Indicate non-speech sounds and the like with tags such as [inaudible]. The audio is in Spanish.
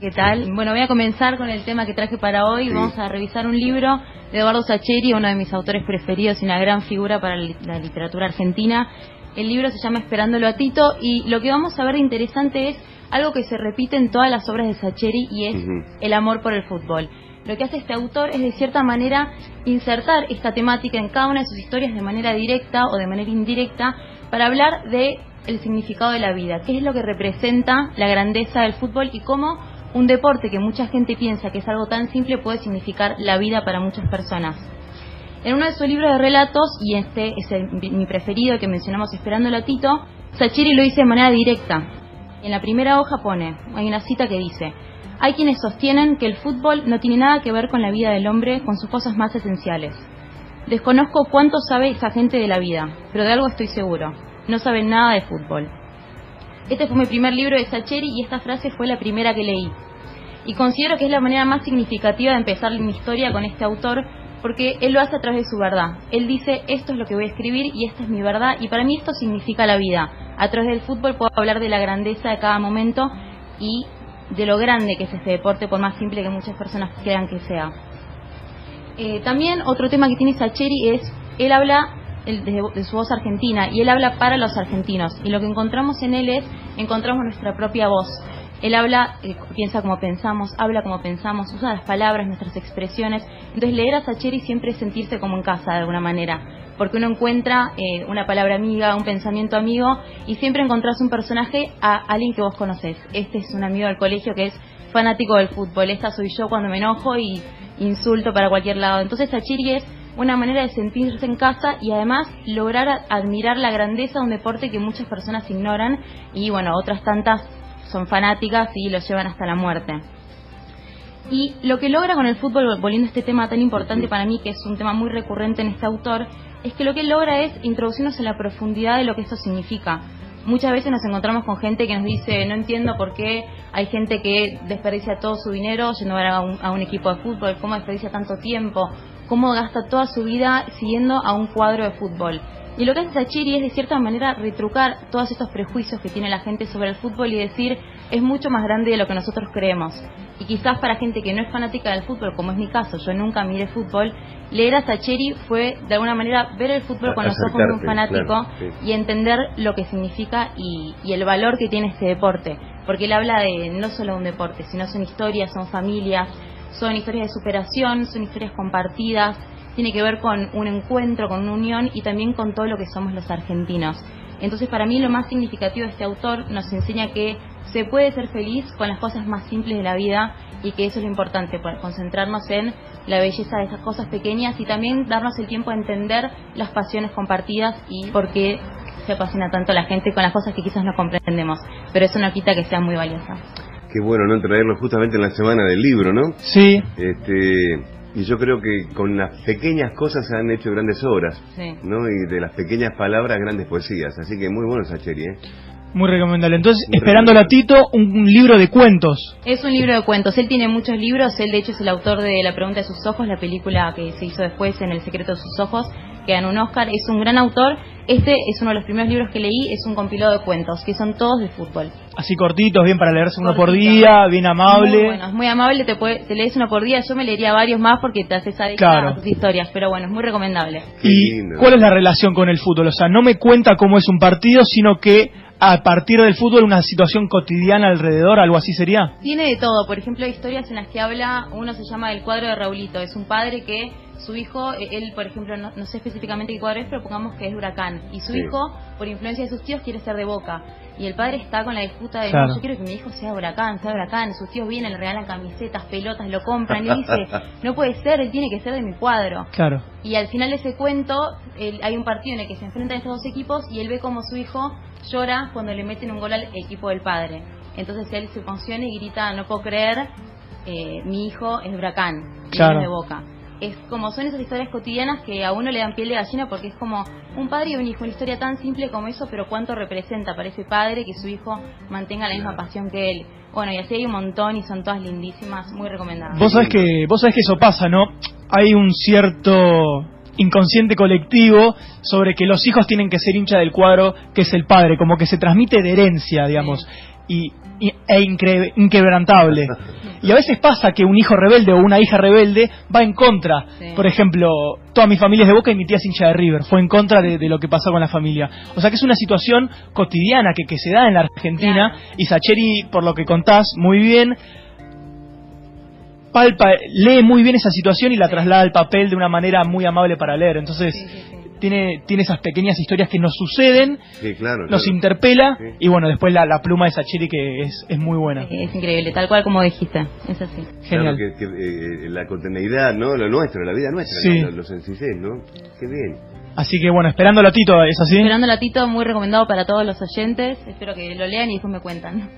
¿Qué tal? Bueno, voy a comenzar con el tema que traje para hoy. Vamos a revisar un libro de Eduardo Sacheri, uno de mis autores preferidos y una gran figura para la literatura argentina. El libro se llama Esperándolo a Tito y lo que vamos a ver de interesante es algo que se repite en todas las obras de Sacheri y es el amor por el fútbol. Lo que hace este autor es de cierta manera insertar esta temática en cada una de sus historias de manera directa o de manera indirecta para hablar de el significado de la vida, qué es lo que representa la grandeza del fútbol y cómo un deporte que mucha gente piensa que es algo tan simple puede significar la vida para muchas personas. En uno de sus libros de relatos, y este es mi preferido que mencionamos Esperando a Tito, Sacheri lo dice de manera directa. En la primera hoja pone, hay una cita que dice, hay quienes sostienen que el fútbol no tiene nada que ver con la vida del hombre, con sus cosas más esenciales. Desconozco cuánto sabe esa gente de la vida, pero de algo estoy seguro. No saben nada de fútbol. Este fue mi primer libro de Sacheri y esta frase fue la primera que leí. Y considero que es la manera más significativa de empezar mi historia con este autor porque él lo hace a través de su verdad. Él dice, esto es lo que voy a escribir y esta es mi verdad y para mí esto significa la vida. A través del fútbol puedo hablar de la grandeza de cada momento y de lo grande que es este deporte, por más simple que muchas personas crean que sea. Eh, también otro tema que tiene Sacheri es, él habla de, su voz argentina y él habla para los argentinos y lo que encontramos en él es encontramos nuestra propia voz. Él habla, eh, piensa como pensamos, habla como pensamos, usa las palabras, nuestras expresiones. Entonces leer a Sacheri siempre es sentirse como en casa de alguna manera, porque uno encuentra eh, una palabra amiga, un pensamiento amigo y siempre encontrás un personaje a alguien que vos conocés. Este es un amigo del colegio que es fanático del fútbol. Esta soy yo cuando me enojo y insulto para cualquier lado. Entonces Sacheri es una manera de sentirse en casa y además lograr admirar la grandeza de un deporte que muchas personas ignoran y bueno, otras tantas son fanáticas y lo llevan hasta la muerte. Y lo que logra con el fútbol, volviendo a este tema tan importante para mí, que es un tema muy recurrente en este autor, es que lo que logra es introducirnos en la profundidad de lo que esto significa. Muchas veces nos encontramos con gente que nos dice, no entiendo por qué hay gente que desperdicia todo su dinero yendo a un, a un equipo de fútbol, cómo desperdicia tanto tiempo, cómo gasta toda su vida siguiendo a un cuadro de fútbol. Y lo que hace Sachiri es de cierta manera retrucar todos estos prejuicios que tiene la gente sobre el fútbol y decir es mucho más grande de lo que nosotros creemos. Y quizás para gente que no es fanática del fútbol, como es mi caso, yo nunca miré fútbol, leer a Sacheri fue de alguna manera ver el fútbol con los ojos de un fanático y entender lo que significa y, y el valor que tiene este deporte. Porque él habla de no solo un deporte, sino son historias, son familias, son historias de superación, son historias compartidas, tiene que ver con un encuentro, con una unión y también con todo lo que somos los argentinos. Entonces, para mí lo más significativo de este autor nos enseña que se puede ser feliz con las cosas más simples de la vida y que eso es lo importante, concentrarnos en la belleza de esas cosas pequeñas y también darnos el tiempo de entender las pasiones compartidas y por qué se apasiona tanto la gente con las cosas que quizás no comprendemos, pero eso no quita que sea muy valiosa. Qué bueno, ¿no? Traerlo justamente en la semana del libro, ¿no? Sí. Este, y yo creo que con las pequeñas cosas se han hecho grandes obras, sí. ¿no? Y de las pequeñas palabras, grandes poesías. Así que muy bueno Sacheri, ¿eh? Muy recomendable. Entonces, esperando a Tito, un, libro de cuentos. Es un libro de cuentos. Él tiene muchos libros. Él, de hecho, es el autor de La pregunta de sus ojos, la película que se hizo después en El secreto de sus ojos, que ganó un Oscar. Es un gran autor. Este es uno de los primeros libros que leí. Es un compilado de cuentos, que son todos de fútbol. Así cortitos, bien para leerse uno por día, bien amable. Muy bueno, es muy amable. Te, puede, te lees uno por día. Yo me leería varios más porque te haces adicta a tus historias. Pero bueno, es muy recomendable. ¿Y cuál es la relación con el fútbol? O sea, no me cuenta cómo es un partido, sino que a partir del fútbol una situación cotidiana alrededor, algo así sería? Tiene de todo, por ejemplo, hay historias en las que habla, uno se llama El cuadro de Raulito, es un padre que su hijo, eh, él por ejemplo, no, sé específicamente qué cuadro es, pero pongamos que es Huracán, y su hijo, por influencia de sus tíos, quiere ser de Boca. Y el padre está con la disputa de, no, yo quiero que mi hijo sea huracán, sea huracán. Sus tíos vienen, le regalan camisetas, pelotas, lo compran. Y dice, [laughs] no puede ser, él tiene que ser de mi cuadro. Claro. Y al final de ese cuento, hay un partido en el que se enfrentan estos dos equipos y él ve como su hijo llora cuando le meten un gol al equipo del padre. Entonces él se emociona y grita, no puedo creer, eh, mi hijo es huracán, claro. es de boca es como son esas historias cotidianas que a uno le dan piel de gallina porque es como un padre y un hijo, una historia tan simple como eso, pero cuánto representa para ese padre que su hijo mantenga la misma pasión que él. Bueno, y así hay un montón y son todas lindísimas, muy recomendadas. Vos sabés que, vos sabés que eso pasa, ¿no? Hay un cierto inconsciente colectivo sobre que los hijos tienen que ser hincha del cuadro que es el padre, como que se transmite de herencia, digamos, y, e inquebrantable. [laughs] Y a veces pasa que un hijo rebelde o una hija rebelde va en contra. Por ejemplo, toda mi familia es de Boca y mi tía es hincha de River. Fue en contra de, lo que pasó con la familia. O sea que es una situación cotidiana que, que se da en la Argentina. Y Sacheri, por lo que contás muy bien, palpa, lee muy bien esa situación y la traslada al papel de una manera muy amable para leer. Entonces, tiene, tiene esas pequeñas historias que nos suceden, nos interpela y bueno, después la, la pluma de Sacheri que es, es muy buena. Es increíble, tal cual como dijiste, es así. Genial. que, eh, la contineidad, ¿no? Lo nuestro, la vida nuestra, lo, lo sencillez, ¿no? Qué bien. Así que bueno, esperando a Tito, ¿es así? Esperando a Tito, muy recomendado para todos los oyentes. Espero que lo lean y después me cuentan.